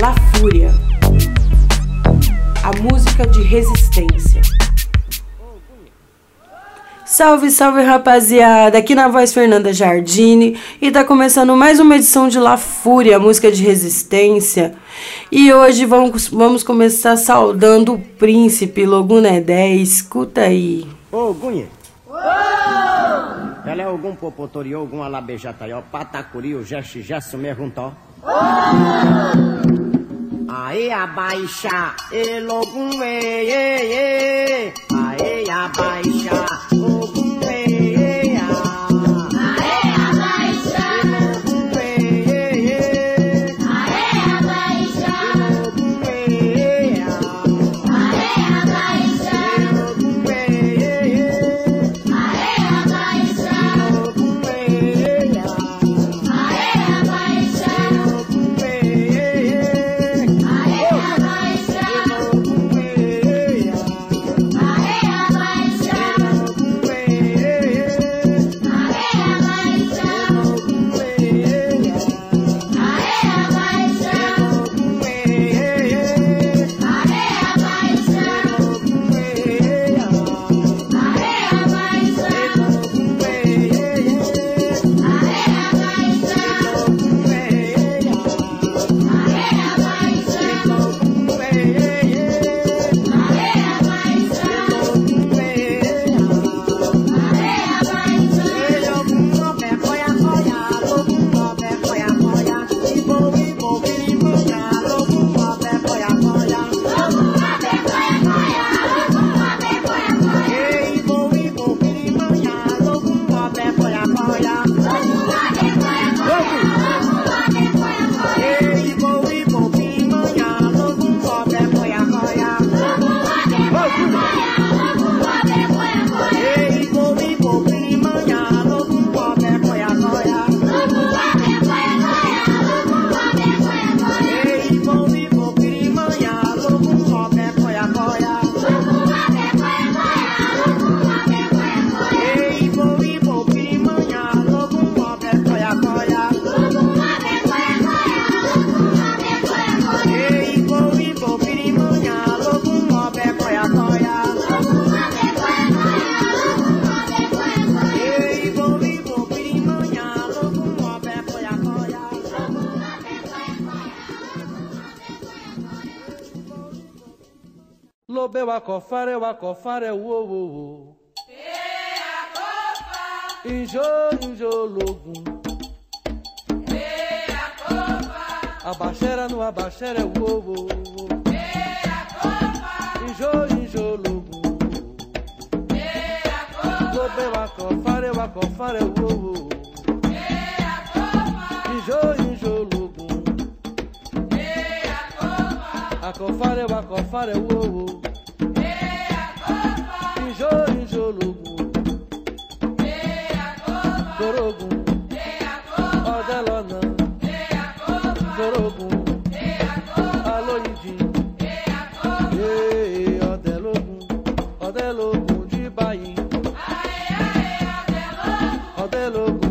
La Fúria, a música de resistência. Salve, salve rapaziada! Aqui na voz Fernanda Jardine e tá começando mais uma edição de La Fúria, música de resistência. E hoje vamos, vamos começar saudando o príncipe Logunedé. Escuta aí. Ô, Gunha! Ela é algum popotoriô, algum alabejataió, patacuri, o gesto, gesto, me juntó. Aê, abaixa, logo, e, e, e. Aê, abaixa, Lobeu a cofara, eu a cofara, eu o o o. Injô, injô, logum. Abaxera no abaxera, eu o o o. Injô, injô, logum. Lobeu a cofara, eu a cofara, eu o o o. Injô, injô, logum. A cofara, eu a cofara, eu o लोगों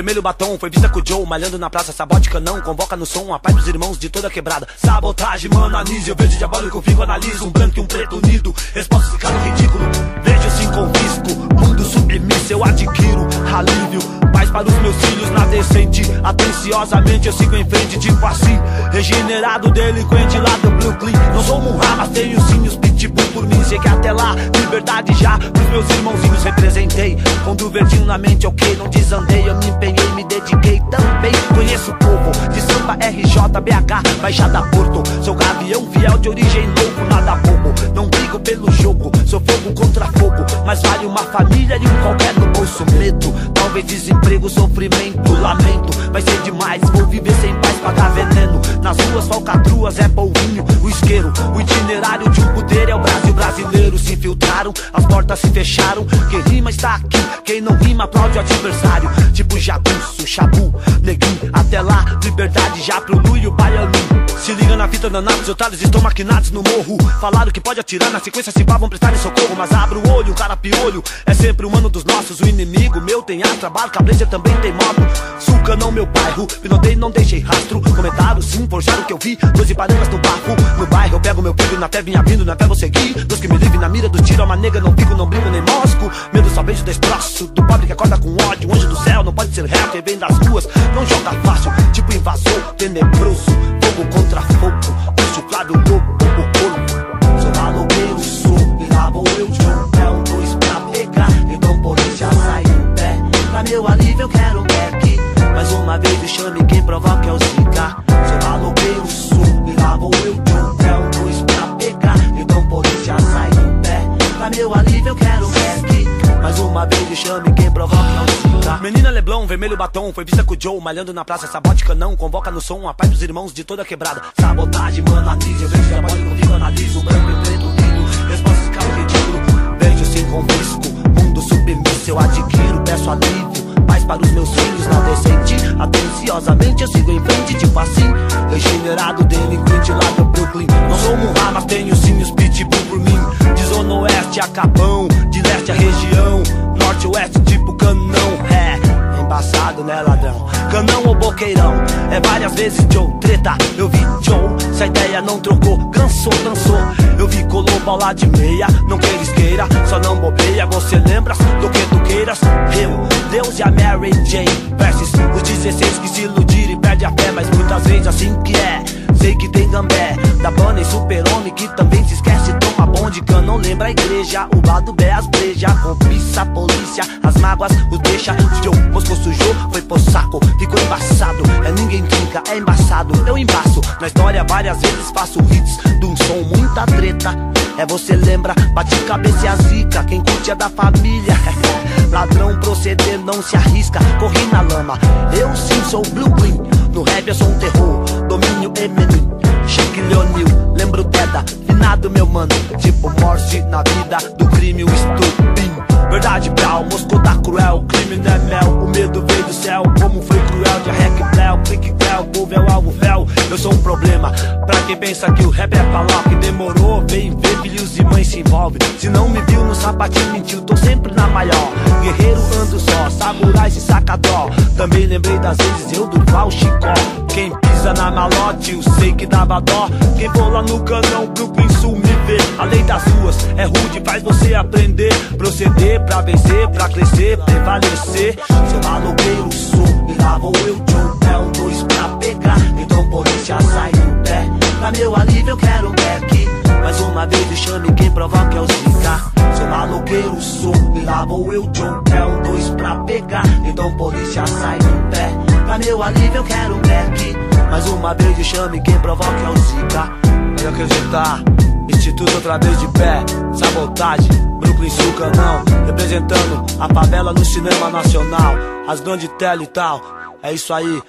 vermelho batom, foi vista com o Joe, malhando na praça, sabote canão, convoca no som a paz dos irmãos de toda quebrada. Sabotagem, mano, anise, eu vejo diabólico, fico, analiso, um branco e um preto unido, resposta no ridículo, vejo assim confisco, mundo submisso, eu adquiro, alívio, para os meus filhos na decente, atenciosamente eu sigo em frente, tipo assim, regenerado, delinquente lá do Brooklyn, não sou Murra, mas tenho sim os pitbull por mim, sei que até lá, liberdade já, pros meus irmãozinhos representei, com do verdinho na mente, ok, não desandei, eu me empenhei, me dediquei também, conheço o povo, de samba RJ, BH, Baixada Porto, sou gavião fiel de origem louco, nada bobo, não brigo pelo jogo, sou fogo contra fogo, mas vale uma família e um qualquer no bolso, medo, talvez desemprego, sofrimento, lamento. Vai ser demais, vou viver sem paz, pagar veneno. Nas ruas, falcatruas, é polvinho, o isqueiro. O itinerário de um poder é o Brasil brasileiro. Se infiltraram, as portas se fecharam. Quem rima está aqui, quem não rima aplaude o adversário. Tipo jagunço, chabu, neguinho. Até lá, liberdade já pro Lu e o baianinho. Se liga na fita danados, otários estão maquinados no morro. Falaram que pode atirar, na sequência se pá, vão prestar socorro. Mas abre o olho, o cara piolho. É sempre o mano dos nossos, o inimigo meu tem ar, trabalho, cabreja também tem moto. Suca não meu bairro, pinotei, não deixei rastro. Comentaram sim, forjaram o que eu vi. Doze parangas no bafo. No bairro eu pego meu filho, na fé vinha vindo, na fé vou seguir. Deus que me livre na mira do tiro, é uma nega, não fico, não brinco nem mosco. Medo só beijo destroço, do pobre que acorda com ódio. Anjo do céu, não pode ser réu, quem vem das ruas, não joga fácil. Tipo invasor, tenebroso, fogo contra fogo. Bicho claro, lobo, o corpo. Sou maloqueiro, sou, e lá vou eu um pé, um dois pra pegar. Então por isso já sai do pé. Pra meu alívio eu quero um back. Mais uma vez me chame, quem provoca é o Zika. Sou maloqueiro, sou, e lá vou eu um dois pra pegar. Então já sai do pé. Pra meu alívio eu quero um back. Mais uma vez me chame, quem provoca é o Zika. Menina Leblon, vermelho batom, foi vista com o Joe, malhando na praça, sabote canão, convoca no som a paz dos irmãos de toda quebrada. Sabotagem, mano, anise, eu vejo diabólico, vivo, analiso, branco e preto, confisco, mundo submisso, eu adquiro, peço alívio, paz para os meus filhos, na decente, atenciosamente eu sigo em frente, tipo assim, regenerado, delinquente lá do Brooklyn, não sou rá, mas tenho sim os pitbull por mim, de zona oeste a Capão, de leste a região, norte oeste tipo canão, embaçado né ladrão, canão ou boqueirão, é várias vezes Joe, treta, eu vi Joe, se a ideia não trocou, cansou, cansou, eu vi colou bola de meia, não queira esqueira, só não bobeia, você lembra do que tu queiras, eu, Deus e a Mary Jane, versus os 16 que se iludiram e perde a fé, mas muitas vezes assim que é, sei que tem gambé, da banda e super-homem que também se esquece, toma bonde, não lembra a igreja, o lado bé as breja, a polícia, as mágoas, os deixa, Joe, moscou sujou, foi pro saco, ficou embaçado, é ninguém trinca, é embaçado, eu embaço, na história várias vezes faço hits, de um som muita treta, é você lembra, bate cabeça e a zica, quem curte é da família, ladrão proceder não se arrisca, corri na lama, eu sim sou blue green, no rap eu sou um terror, domínio Eminem, Chique Leonil, lembro Deda, finado meu mano, tipo morse na vida do crime, o estupim. Verdade, Brau, Moscou tá cruel, crime não é mel, o medo veio do céu, como foi cruel, de rec, plel, clique, cléu, povo é o alvo, véu, eu sou um problema, pra quem pensa que o rap é falar, que demorou, vem ver, filhos e mães se envolve, se não me viu no sapatinho, mentiu, tô sempre na maior, guerreiro ando só, samurai se saca dó, também lembrei das vezes eu do Val Chicó, quem pisa na malote, eu sei que dava dó, quem for lá no canão, Brooklyn Sul me vê, a lei das ruas é rude, faz você aprender, proceder pra vencer, pra crescer, prevalecer, sou maloqueiro, sou, e lá vou eu, Joe, é um dois pra pegar, então por isso já sai do pé, pra meu alívio eu quero um back, mais uma vez chame, quem provoca é o Zika, sou maloqueiro, sou, e lá vou eu, Joe, é um dois pra pegar, então por isso já sai do pé, pra meu alívio eu quero back, mais uma vez me chame, quem provoca é o Zika, pode acreditar, Instituto outra vez de pé, sabotagem, Brooklyn Sul Canão, representando a favela no cinema nacional, as grandes tela e tal, é isso aí.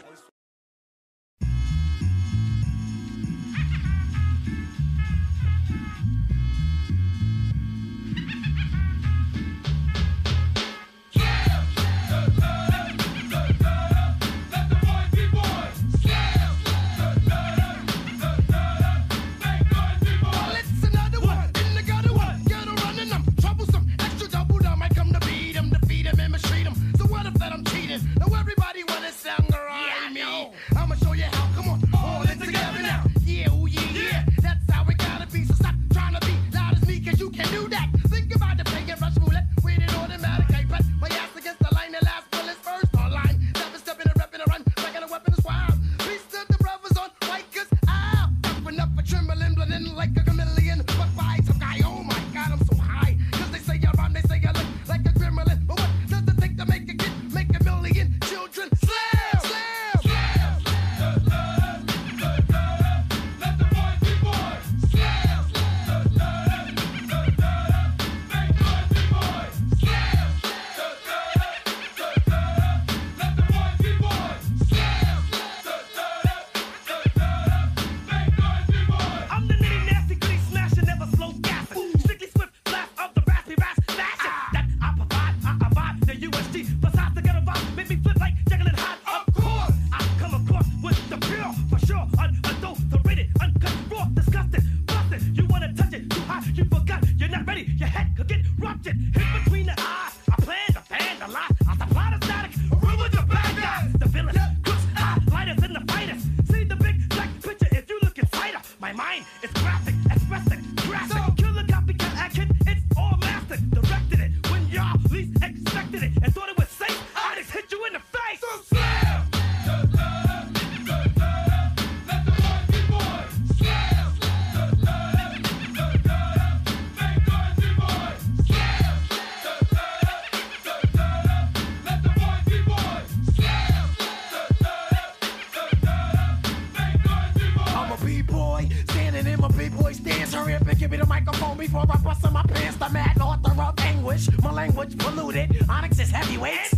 My b-boy stance. Hurry up and give me the microphone before I bust in my pants. The mad author of anguish, my language polluted. Onyx is heavyweight.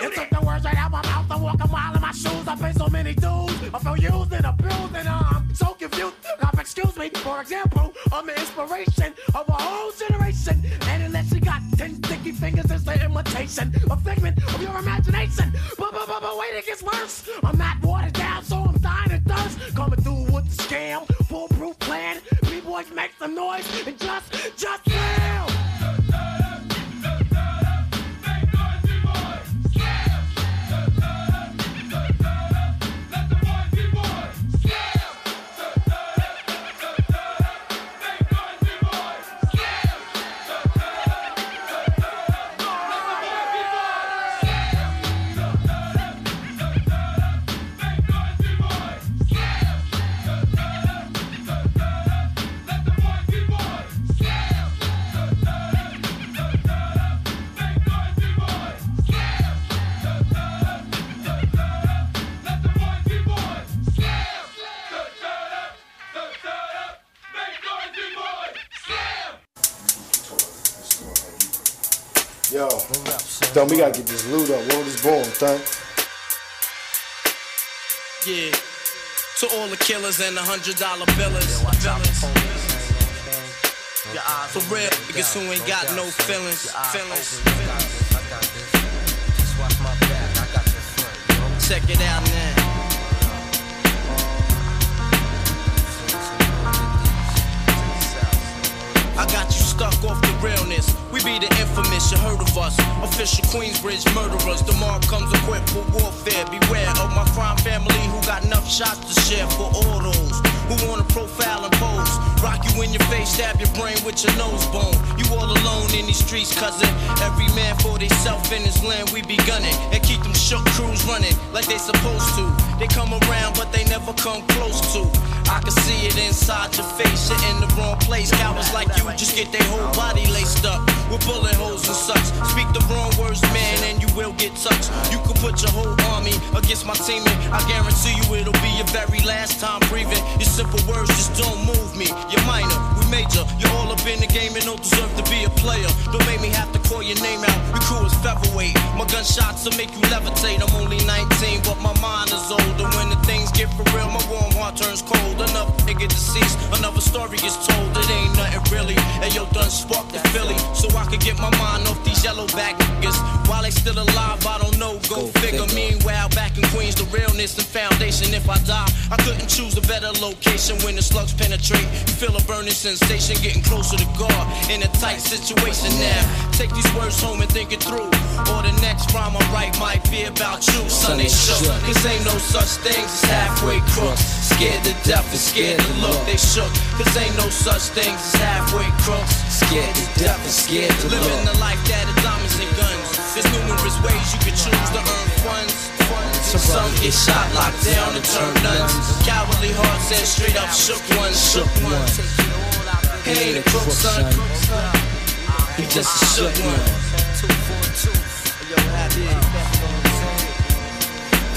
It took the words right out my mouth. I walk a mile in my shoes. I pay so many dues. I feel used and abused and I'm so confused. Now, excuse me, for example, I'm the inspiration of a whole generation. And unless you got ten sticky fingers, it's the imitation, a figment of your imagination. But, but, but, but wait, it gets worse. I'm not watered down, so I'm dying of thirst. Coming through with the scam, plan. Make some noise and just, just yell. Thumb, we gotta get this loot up. World is born, Thumb. Yeah. To all the killers and the hundred dollar billers. For real, niggas who ain't got no feelings. Feelings. Check it out now. Be the infamous, you heard of us. Official Queensbridge murderers. The mob comes equipped for warfare. Beware of my crime family who got enough shots to share for all those who wanna profile and pose. Rock you in your face, stab your brain with your nose bone. You all alone in these streets, cousin. Every man for theyself in his land, we be gunning. And keep them shook crews running like they supposed to. They come around, but they never come close to. I can see it inside your face, you're in the wrong place. Cowards like you just get their whole body laced up with bullet holes and such. Speak the wrong words, man, and you will get touched. You can put your whole army against my team, and I guarantee you it'll be your very last time breathing. Your simple words just don't move me. You're minor, we major. You're all up in the game and don't deserve to be a player. Don't make me have to call your name out. Your crew is featherweight. My gunshots will make you levitate. I'm only 19, but my mind is older. When the things get for real, my warm heart turns cold. Another nigga deceased, another story is told. It ain't nothing really. And yo, done sparked the Philly, so I could get my mind off these yellow back niggas. While they still alive, I don't know. Go, figure. Meanwhile, back in Queens, the realness and foundation. If I die, I couldn't choose a better location when the slugs penetrate. Feel a burning sensation, getting closer to God in a tight situation now. Take these words home and think it through. Or the next rhyme I write might be about you, son. They shook. Cause ain't no such things as halfway crooks. Scared to death and scared to look. They shook. Cause ain't no such things as halfway crooks. Scared to death and scared to look. Living the life that is diamonds and guns. There's numerous ways you can choose to earn funds. Some get shot, locked down, and turn nuns. Cowardly hearts and straight up shook ones, shook ones. He ain't a crook, son. He just a shook one.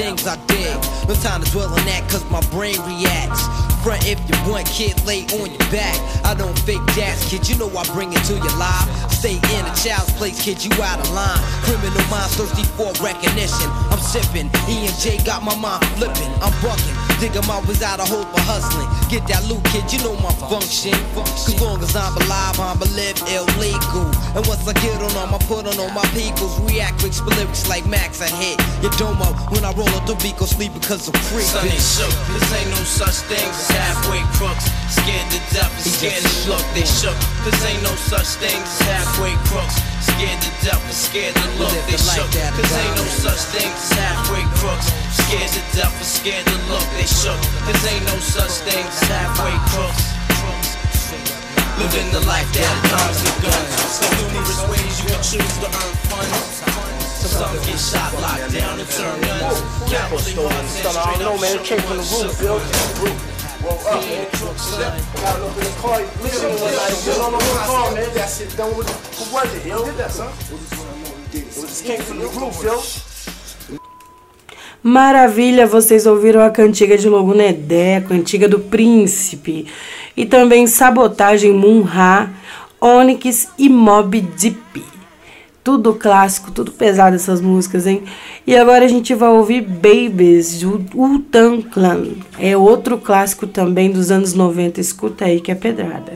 things I did? No time to dwell on that, cause my brain reacts. Front if you want, kid, lay on your back. I don't fake jazz, kid, you know I bring it to your life. Stay in a child's place, kid, you out of line. Criminal minds thirsty for recognition. I'm sipping, E and J got my mind flipping. I'm bucking. Dig 'em out of hope for hustling. Get that loot, kid, you know my function. Cause long as I'm alive, I'ma live illegal. And once I get on them, I put on all my peoples. React with lyrics like Max, I hit your dome up. When I roll up the beat, go sleep because I'm free. Sonny shook, cause ain't no such thing as halfway crooks. Scared to death and scared to look, they shook. Cause ain't no such thing as halfway crooks. Scared to death and scared to look, they shook. Cause ain't no such thing as halfway crooks. Scared to death and scared to look, they shook. Cause ain't no such thing as halfway crooks. Living the life that comes with guns. So numerous ways you can choose to earn funds. Some get shot, locked down, and turn guns. Cowardly hearts and I don't know, man. It came from the roof, Bill. Maravilha, vocês ouviram a cantiga de Logo a cantiga do Príncipe. E também Sabotagem, Munha, Onyx e Mob Deep. Tudo clássico, tudo pesado essas músicas, hein? E agora a gente vai ouvir Babies, do Wu-Tang Clan. É outro clássico também dos anos 90. Escuta aí que é pedrada.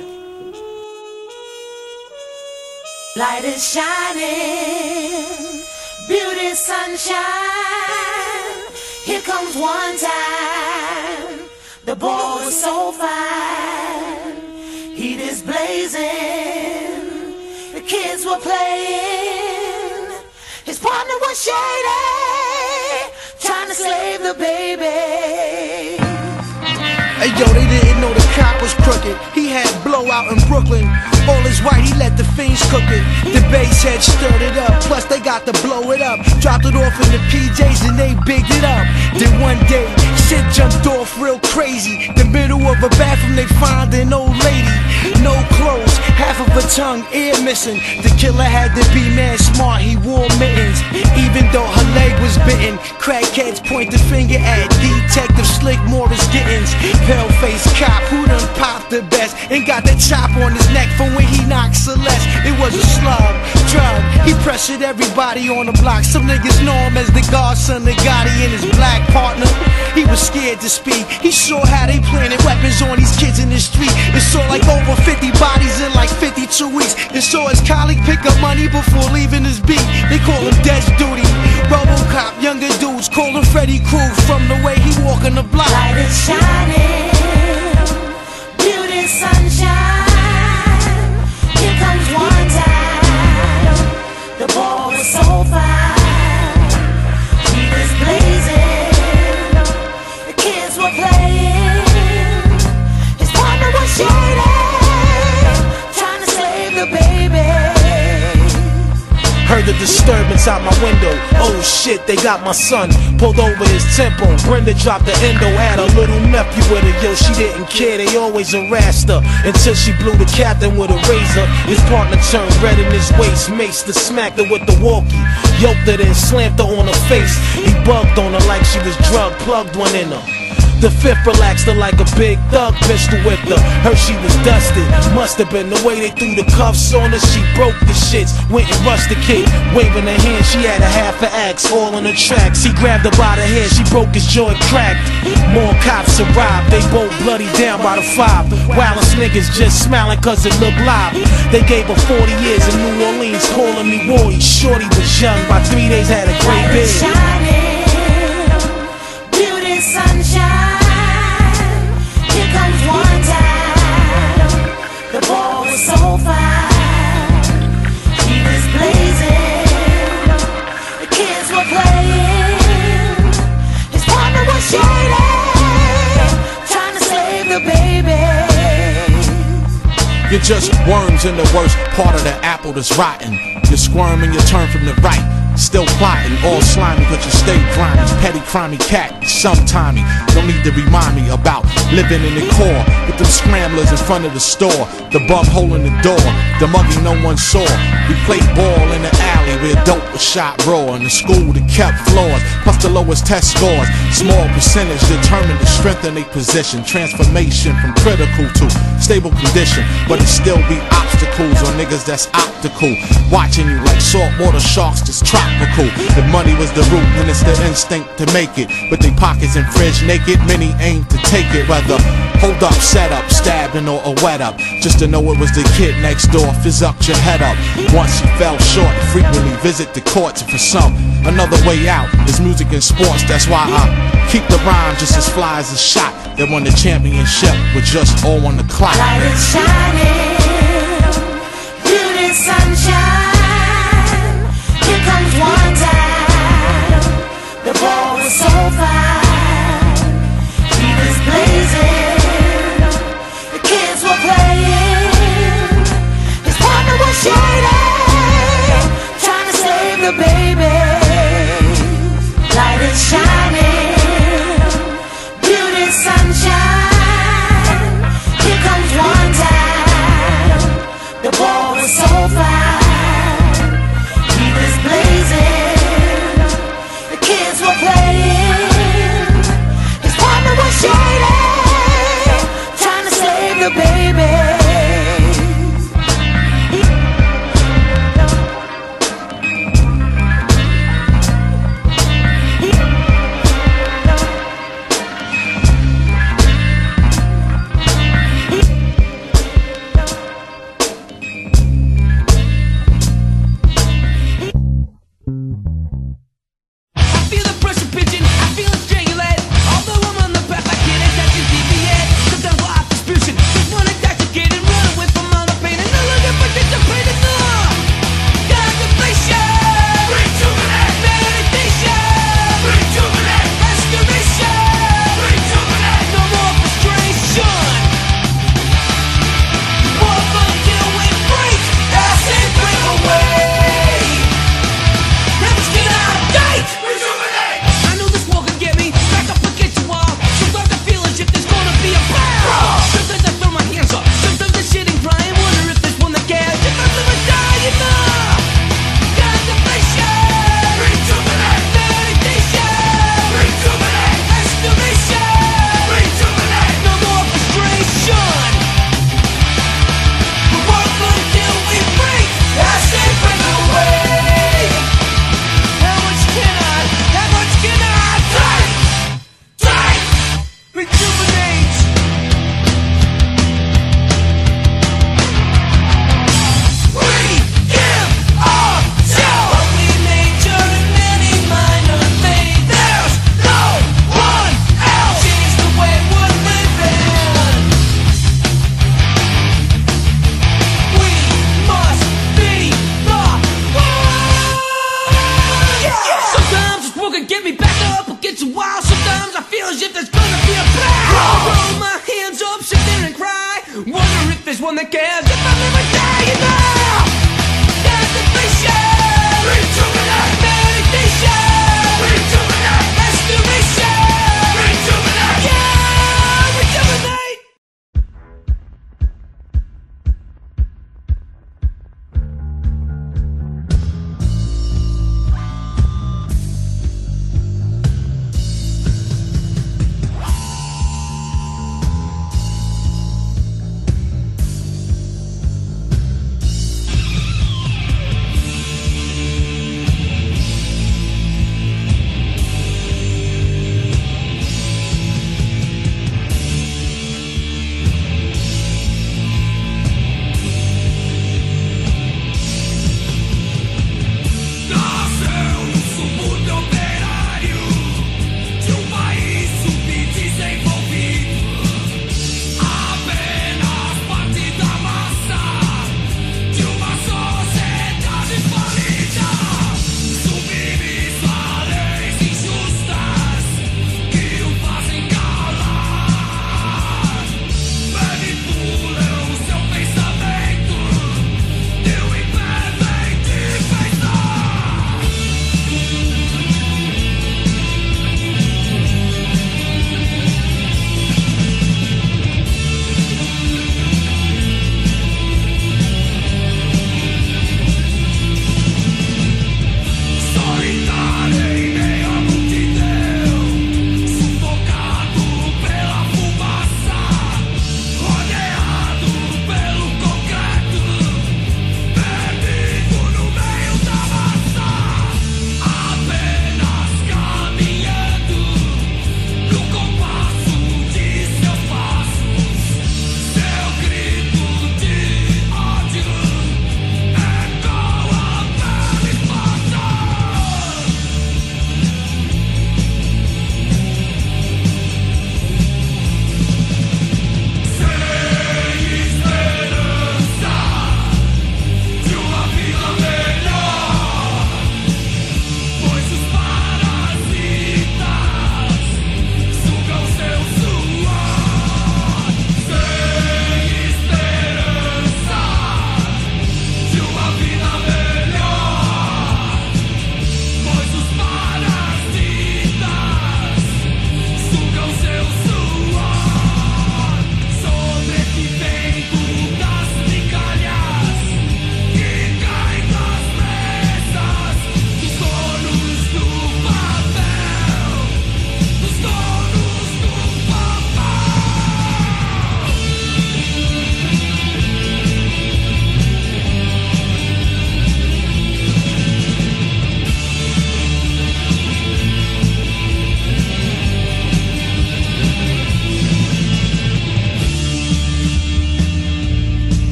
Light is shining, beauty sunshine. Here comes one time. The boy was so fine. Heat is blazing. The kids were playing. Partner was shady, trying to slave the baby. Hey yo, they didn't know the cop was crooked. He had blowout in Brooklyn. All is white, he let the fiends cook it. The bass head stirred it up. Plus they got to blow it up. Dropped it off in the PJs and they bigged it up. Then one day, shit jumped off real crazy. The middle of a bathroom, they find an old lady. No clothes, half of her tongue, ear missing. The killer had to be man smart, he wore mittens. Even though her leg was bitten, crackheads point the finger at Detective Slick Morris Gittins. Pale face cop who done popped the best and got the chop on his neck from when he knocked Celeste. It was a slug, drug. He pressured everybody on the block. Some niggas know him as the godson of Gotti and his black partner. He was scared to speak. He saw how they planted weapons on these kids in the street. And saw like over 50 bodies in like 52 weeks. And saw his colleague pick up money before leaving his beat. They call him Death Duty. Robocop, younger dudes call him Freddy Crew from the way he walk on the block. Light is shining, beauty sunshine. They got my son. Pulled over his temple. Brenda dropped the endo. Had a little nephew with her. Yo, she didn't care. They always harassed her until she blew the captain with a razor. His partner turned red in his waist. Maced her, smacked her with the walkie. Yoked her, then slammed her on her face. He bugged on her like she was drug. Plugged one in her. The fifth relaxed her like a big thug pistol whipped her. Heard she was dusted. Must have been the way they threw the cuffs on her. She broke the shits. Went and rushed the kid. Waving her hand, she had a half a axe all on the tracks. He grabbed her by the hair. She broke his jaw cracked. More cops arrived. They both bloody down by the five. Wildest niggas just smiling cause it looked live. They gave her 40 years in New Orleans, calling me Roy. Shorty was young. By three days had a great beard. shining, beauty sunshine. whole fire. You're just worms in the worst part of the apple that's rotten. You squirm and you turn from the right. Still plotting, all slimy, but you stay grimy. Petty, crimey cat, sometimey. Don't need to remind me about living in the core with them scramblers in front of the store. The bum hole in the door, the muggy no one saw. We played ball in the alley where dope was shot raw. In the school that kept floors, the lowest test scores. Small percentage determine the strength in a position. Transformation from critical to stable condition. But it still be obstacles on niggas that's optical. Watching you like saltwater sharks that's tropical. If money was the root, then it's the instinct to make it. But they pockets and fridge naked, many aim to take it. Whether hold up, set up, stabbing or a wet up. Just to know it was the kid next door, fizz up your head up. Once you fell short, frequently visit the courts. For some, another way out is music and sports. That's why I keep the rhyme just as fly as a shot. That won the championship with just all on the clock. Light is shining, beauty sunshine. Here comes one time. The ball was so fine, heat is blazing. The kids were playing. His partner was shady, trying to save the baby.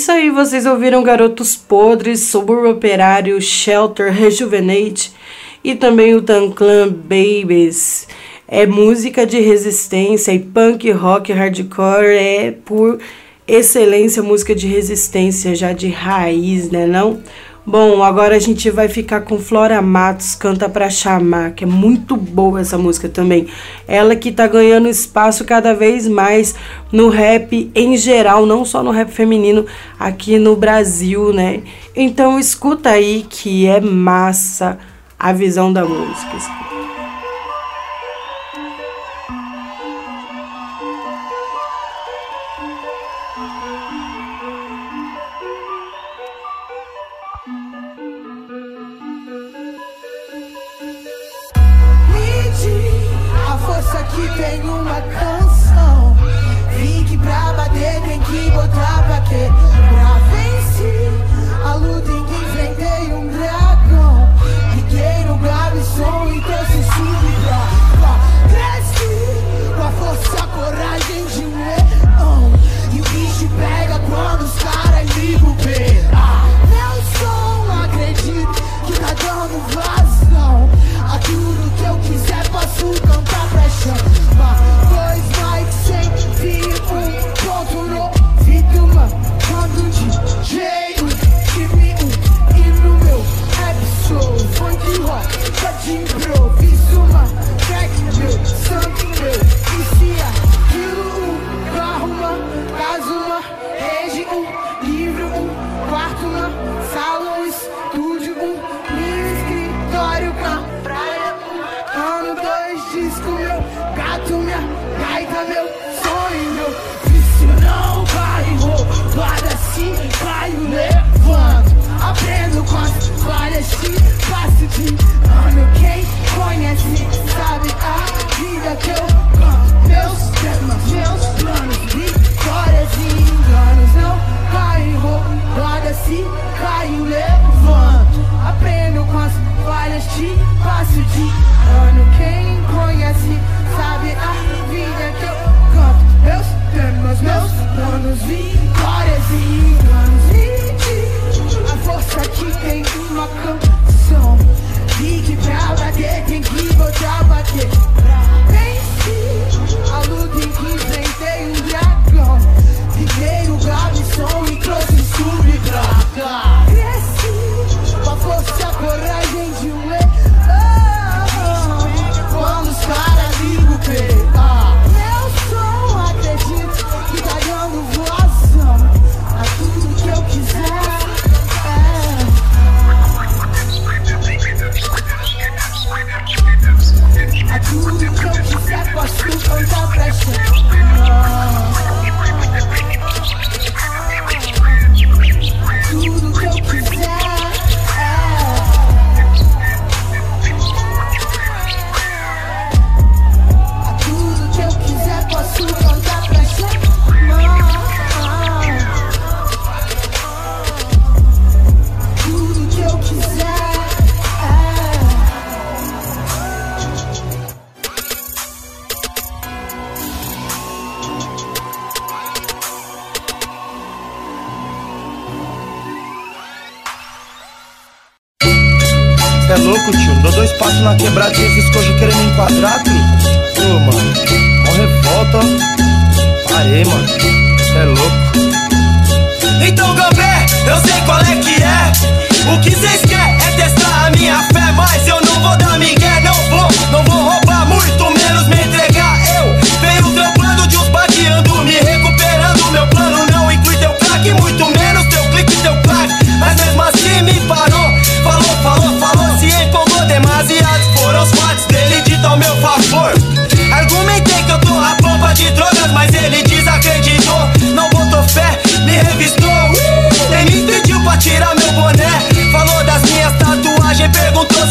isso aí, vocês ouviram Garotos Podres, Subúrbio Operário, Shelter, Rejuvenate e também o Tanclan Babies. É música de resistência e punk, rock, hardcore é por excelência música de resistência, já de raiz, né não? Bom, agora a gente vai ficar com Flora Matos, Canta Pra Chamar, que é muito boa essa música também. Ela que tá ganhando espaço cada vez mais no rap em geral, não só no rap feminino aqui no Brasil, né? Então escuta aí que é massa a visão da música. aqui tem uma canção. Vim que pra bater tem que botar pra quê? Pra vencer a luta em que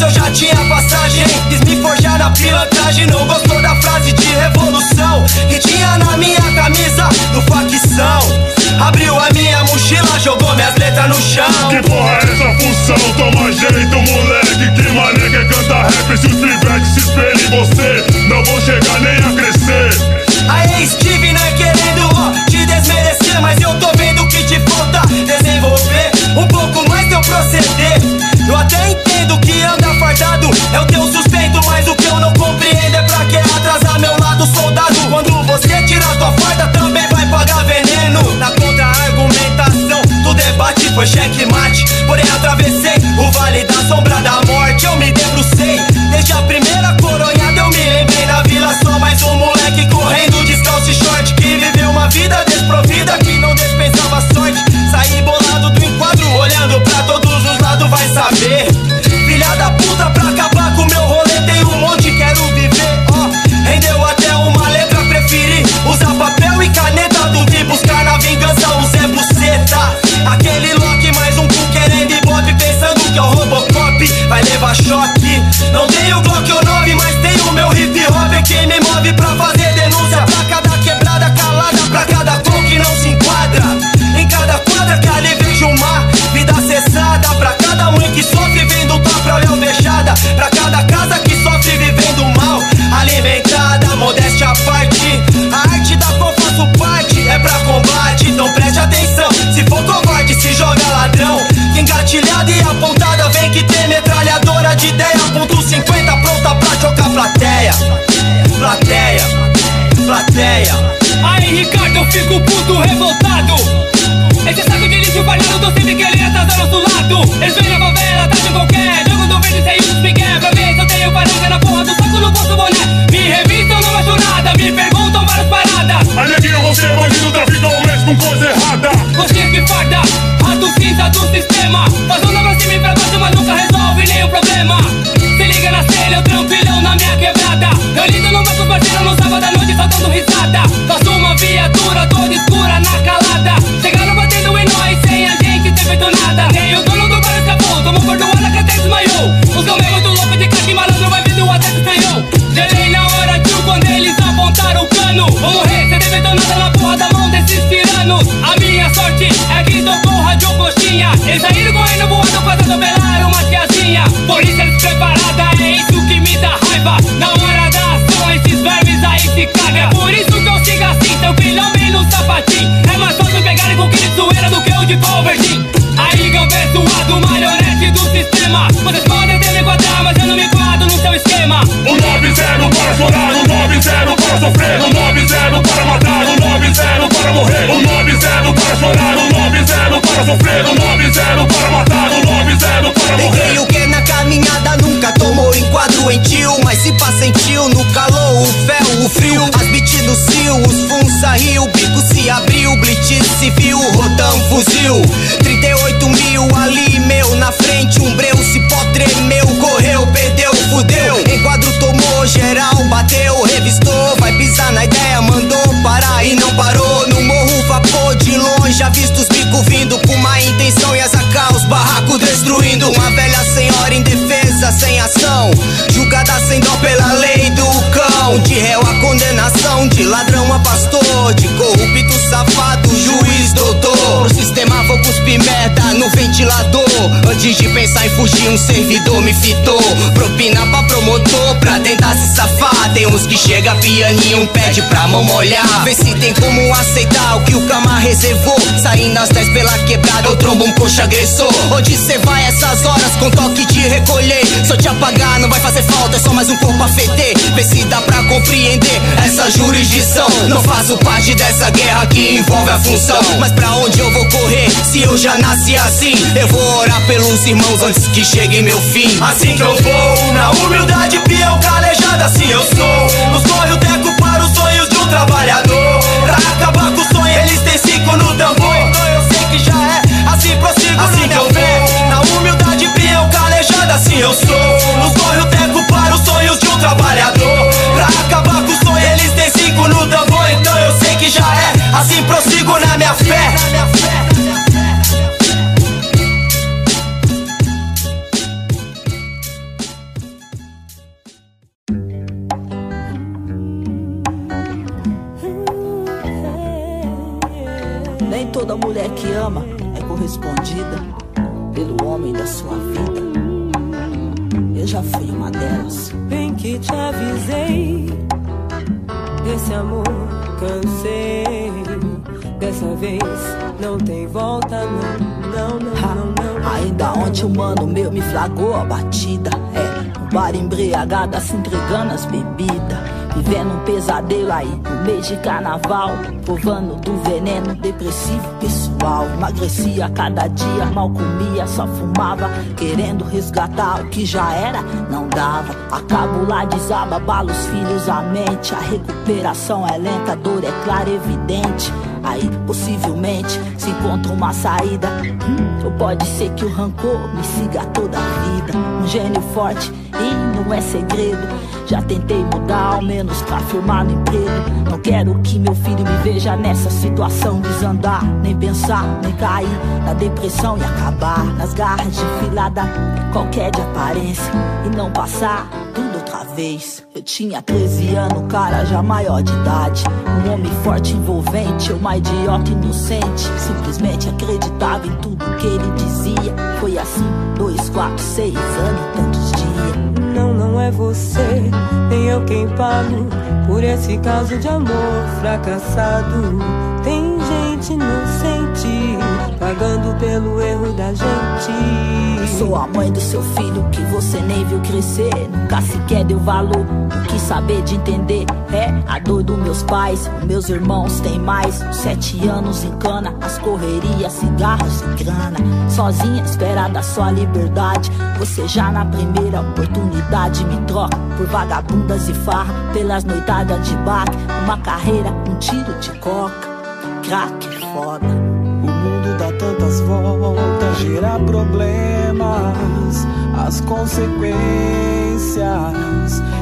eu já tinha passagem. Quis me forjar na pilantragem Não gostou da frase de revolução Que tinha na minha camisa do facção. Abriu a minha mochila, jogou minhas letras no chão. Que porra é essa função? Toma jeito, moleque Que mané que canta rap. Se os pivetes se espelham em você. De ideia. Ponto 50 pronta pra chocar plateia. Plateia, plateia. Aí, Ricardo, eu fico puto, revoltado. Esse saco de lixo falhado, tô sempre querendo atrasar nosso lado. Eles vêm na favela, tá de qualquer. Jogo do verde sem usos, me quebra. Vê se eu tenho parada na porra do saco, não posso boné. Me revistam, não acho nada. Me perguntam várias paradas. A neguinho, você é bandido, traficou, mexe com coisa errada. Coxinha que farda, rato cinza do sistema. Passando pra Ее pensar em fugir, um servidor me fitou. Propina pra promotor, pra tentar se safar. Tem uns que chega pianinho, pede pra mão molhar. Vê se tem como aceitar o que o cama reservou. Saindo às 10 pela quebrada, eu trombo um coxa agressor. Onde cê vai essas horas com toque de recolher? Eu te apagar não vai fazer falta, é só mais um corpo a feder. Vê se dá pra compreender essa jurisdição. Não faço parte dessa guerra que envolve a função. Mas pra onde eu vou correr se eu já nasci assim? Eu vou orar pelos irmãos antes que chegue meu fim. Assim que eu vou, na humildade peão calejada assim eu sou. Nos corre o teco para os sonhos de um trabalhador. Pra acabar com o sonho eles têm cinco no tambor. Então eu sei que já é, assim prossigo assim que eu vou. Na humildade peão calejada assim eu sou. Nos corre o teco para os sonhos de um trabalhador. Pra acabar com o sonho eles têm cinco no tambor. Então eu sei que já é, assim prossigo na minha fé ama é correspondida pelo homem da sua vida. Eu já fui uma delas. Bem que te avisei Desse amor cansei Dessa vez não tem volta não, não, não, Ha, não, não Ainda ontem o mano meu me flagrou a batida. É, um bar embriagado, se entregando as bebidas. Vivendo um pesadelo aí no mês de carnaval. Provando do veneno depressivo pessoal. Emagrecia cada dia, mal comia, só fumava. Querendo resgatar o que já era, não dava. Acabo lá, desaba, bala os filhos, a mente. A recuperação é lenta, a dor é clara, evidente. Aí possivelmente se encontra uma saída. Hum, ou pode ser que o rancor me siga toda a vida. Um gênio forte e não é segredo. Já tentei mudar, ao menos pra firmar no emprego. Não quero que meu filho me veja nessa situação. Desandar, nem pensar, nem cair na depressão e acabar nas garras de filada. Qualquer de aparência e não passar tudo outra vez. Eu tinha 13 anos, cara já maior de idade. Um homem forte, envolvente, uma idiota inocente. Simplesmente acreditava em tudo que ele dizia. Foi assim, dois, quatro, seis anos, dias. Não, é você, nem eu quem pago por esse caso de amor fracassado. Tem gente inocente pagando pelo erro da gente. Sou a mãe do seu filho que você nem viu crescer. Nunca sequer deu valor. Não quis saber de entender. É a dor dos meus pais. Meus irmãos têm mais. Sete anos em cana. As correrias, cigarros e grana. Sozinha, espera da sua liberdade. Você já na primeira oportunidade me troca por vagabundas e farra. Pelas noitadas de baque. Uma carreira, um tiro de coca. Crack foda. Dá tantas voltas, gera problemas, as consequências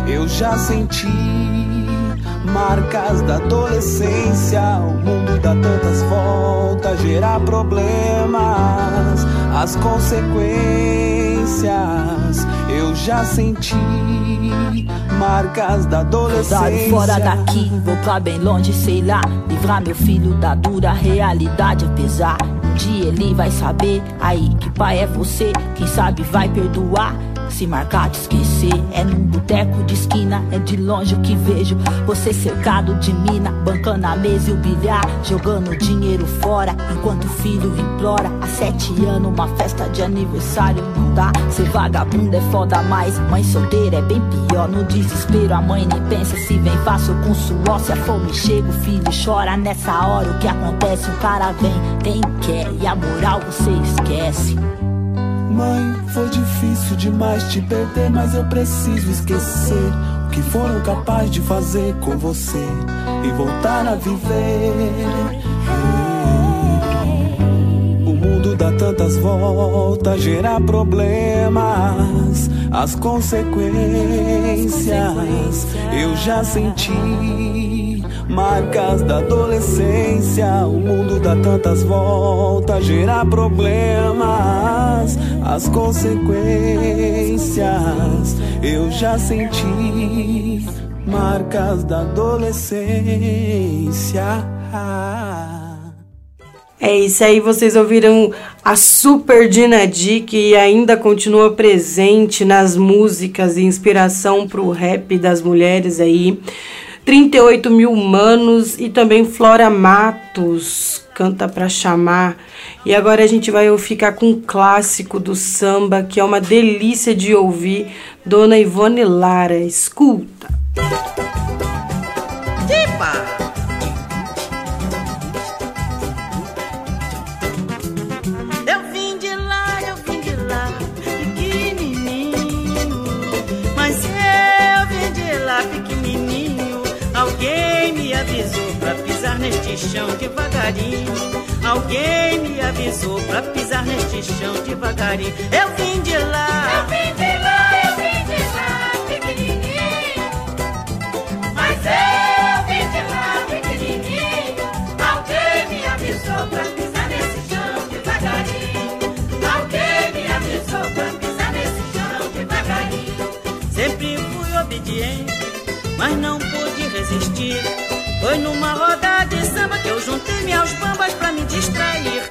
eu já senti. Marcas da adolescência, o mundo dá tantas voltas, gera problemas, as consequências eu já senti. Marcas da adolescência. Rodado fora daqui, vou pra bem longe, sei lá. Livrar meu filho da dura realidade, apesar. Dia ele vai saber, aí que pai é você. Quem sabe vai perdoar. Se marcar de esquecer, é num boteco de esquina, é de longe o que vejo. Você cercado de mina, bancando a mesa e o bilhar, jogando dinheiro fora, enquanto o filho implora. Há sete anos, uma festa de aniversário não dá. Ser vagabundo é foda mais, mãe solteira é bem pior. No desespero, a mãe nem pensa se vem fácil com suor. Se a fome chega, o filho chora. Nessa hora, o que acontece? O cara vem, tem, quer, e a moral você esquece. Mãe, foi difícil demais te perder, mas eu preciso esquecer o que foram capazes de fazer com você e voltar a viver. O mundo dá tantas voltas, gera problemas, as consequências eu já senti. Marcas da adolescência, o mundo dá tantas voltas, gera problemas, as consequências eu já senti. Marcas da adolescência. É isso aí, vocês ouviram a Super Dina D, que ainda continua presente nas músicas e inspiração para o rap das mulheres aí. 38 mil manos e também Flora Matos, canta pra chamar. E agora a gente vai ficar com um clássico do samba, que é uma delícia de ouvir, Dona Ivone Lara. Escuta. Tipa! Chão devagarinho. Alguém me avisou pra pisar neste chão devagarinho. Eu vim de lá, eu vim de lá, eu vim de lá, pequenininho. Mas eu vim de lá, pequenininho. Alguém me avisou pra pisar nesse chão devagarinho. Alguém me avisou pra pisar nesse chão devagarinho. Sempre fui obediente, mas não pude resistir. Foi numa roda de samba que eu juntei-me aos bambas pra me distrair.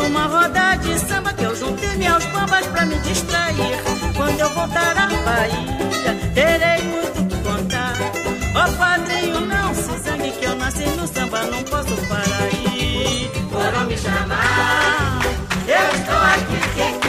numa roda de samba que eu juntei meus bambas pra me distrair. Quando eu voltar à Bahia, terei muito que contar. Ó oh, padrinho, não se zangue que eu nasci no samba, não posso parar aí. Foram me chamar, eu estou aqui, quem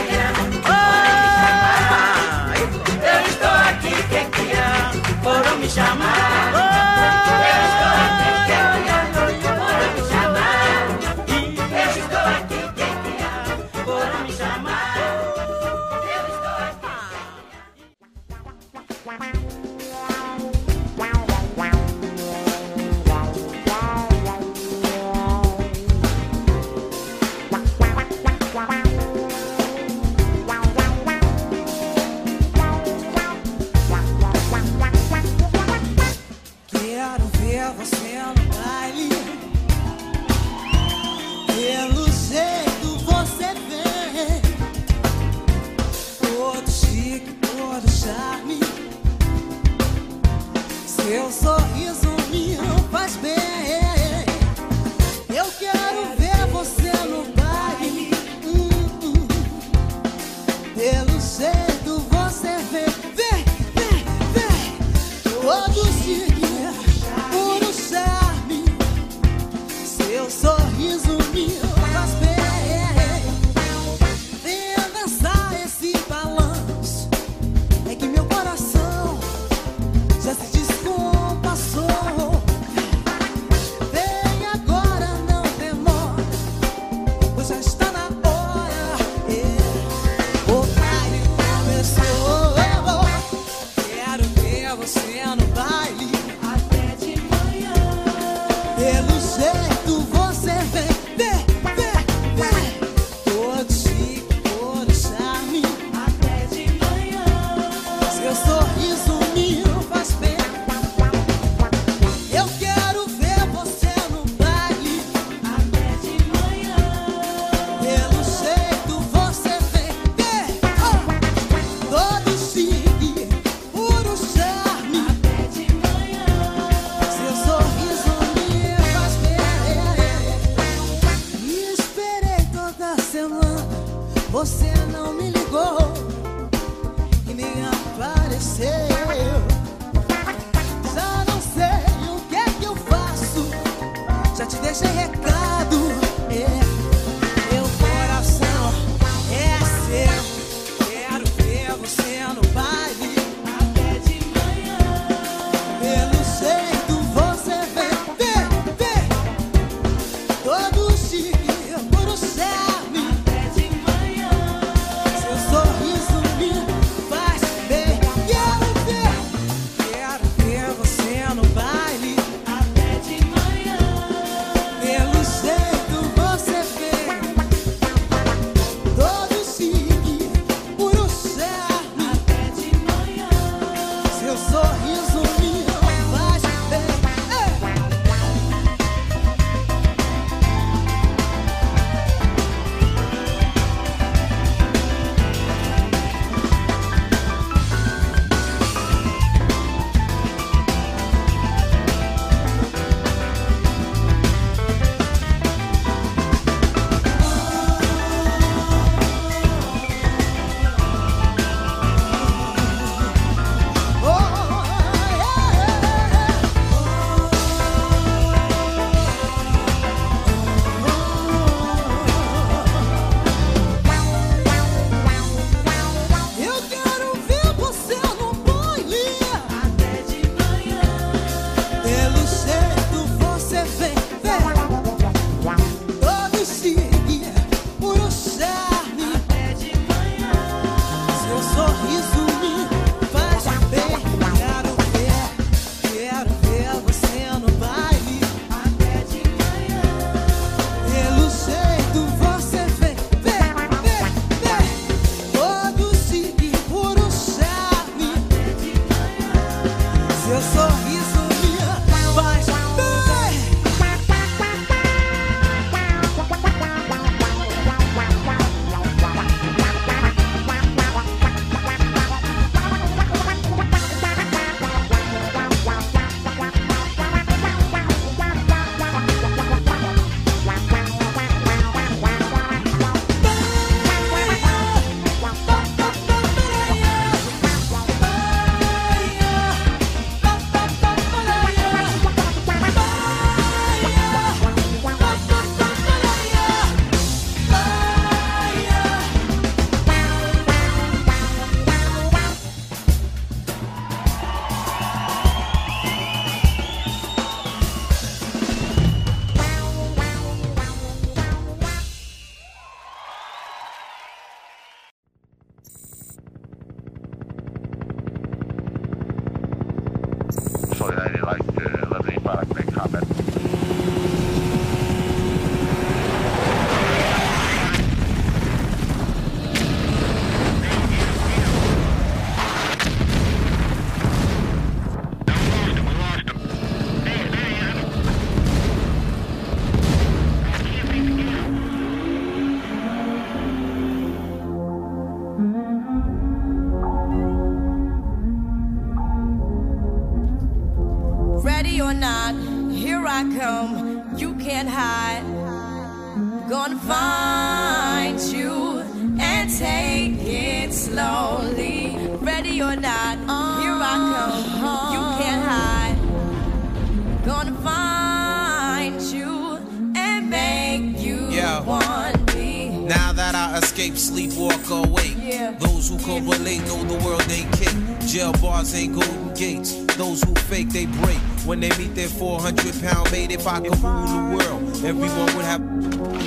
if I could rule the world, everyone would have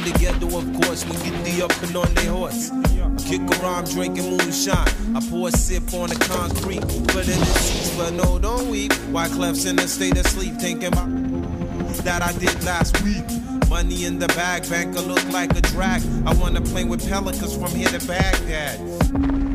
together, of course, when get the up and on their horse. Kick around drinking moonshine. I pour a sip on the concrete, put in the seats, but no, don't weep. Why Clef's in a state of sleep, thinking about that I did last week. Money in the bag, banker look like a drag. I wanna play with pelicans from here to Baghdad.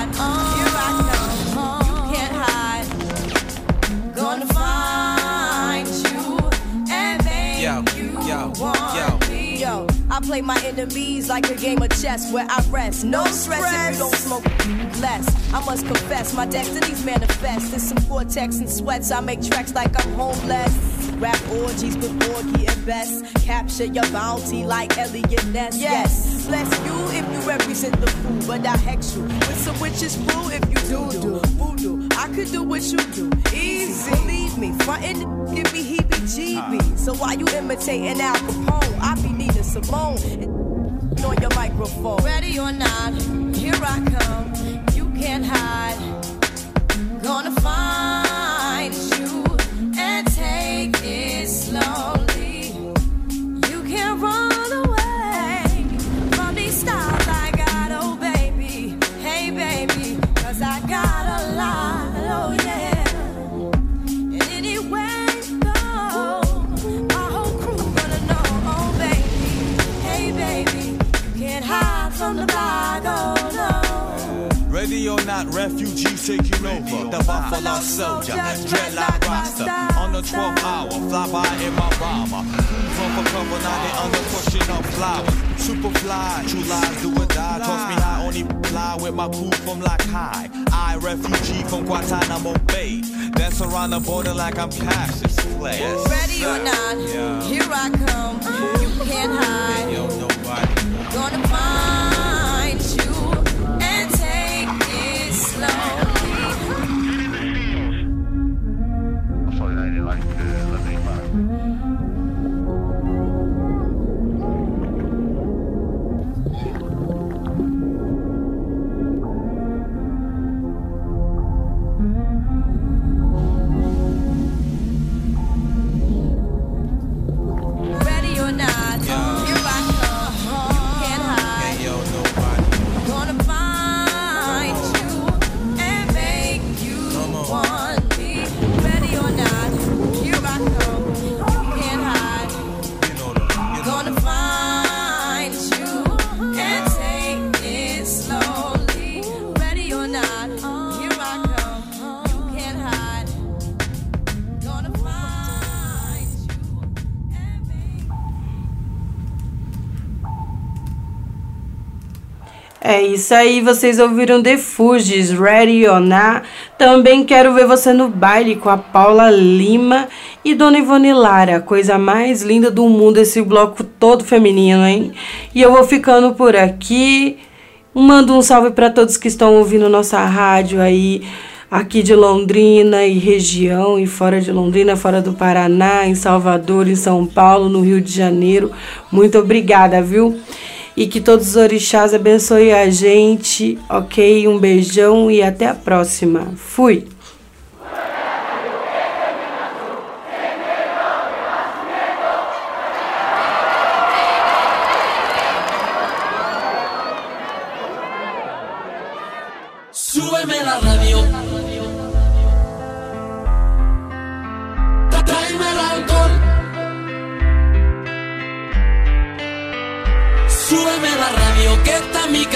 play my enemies like a game of chess where I rest. No stress if you don't smoke less. I must confess, my destinies manifest. There's some vortex and sweats. I make tracks like I'm homeless. Rap orgies with Borgie and Best. Capture your bounty like Elliot Ness. Yes, bless you if you represent the fool, but I hex you with some witches brew if you do do voodoo. I could do what you do, easy. Believe me, frontin' give me heebie-jeebies. So why you imitating Al Capone, I be Simone on your microphone. Ready or not, here I come. You can't hide. Gonna find Or not, refugees taking over. The Buffalo Soldier, dreadlock roster. On the 12th hour, fly by in my bomber. From for cover, now they under pushing up flowers. Super fly, true lies do or die. Toss me high, only fly with my crew from like high. I, refugee from Guantanamo Bay. Dance around the border like I'm Cassius Clay. Ready or not, Yeah. here I come. É isso aí, vocês ouviram The Fugees, Ready or Not. Também quero ver você no baile com a Paula Lima e Dona Ivone Lara. Coisa mais linda do mundo, esse bloco todo feminino, hein? E eu vou ficando por aqui. Mando um salve para todos que estão ouvindo nossa rádio aí, aqui de Londrina e região, e fora de Londrina, fora do Paraná, em Salvador, em São Paulo, no Rio de Janeiro. Muito obrigada, viu? E que todos os orixás abençoem a gente, ok? Um beijão e até a próxima. Fui! Súbeme la radio.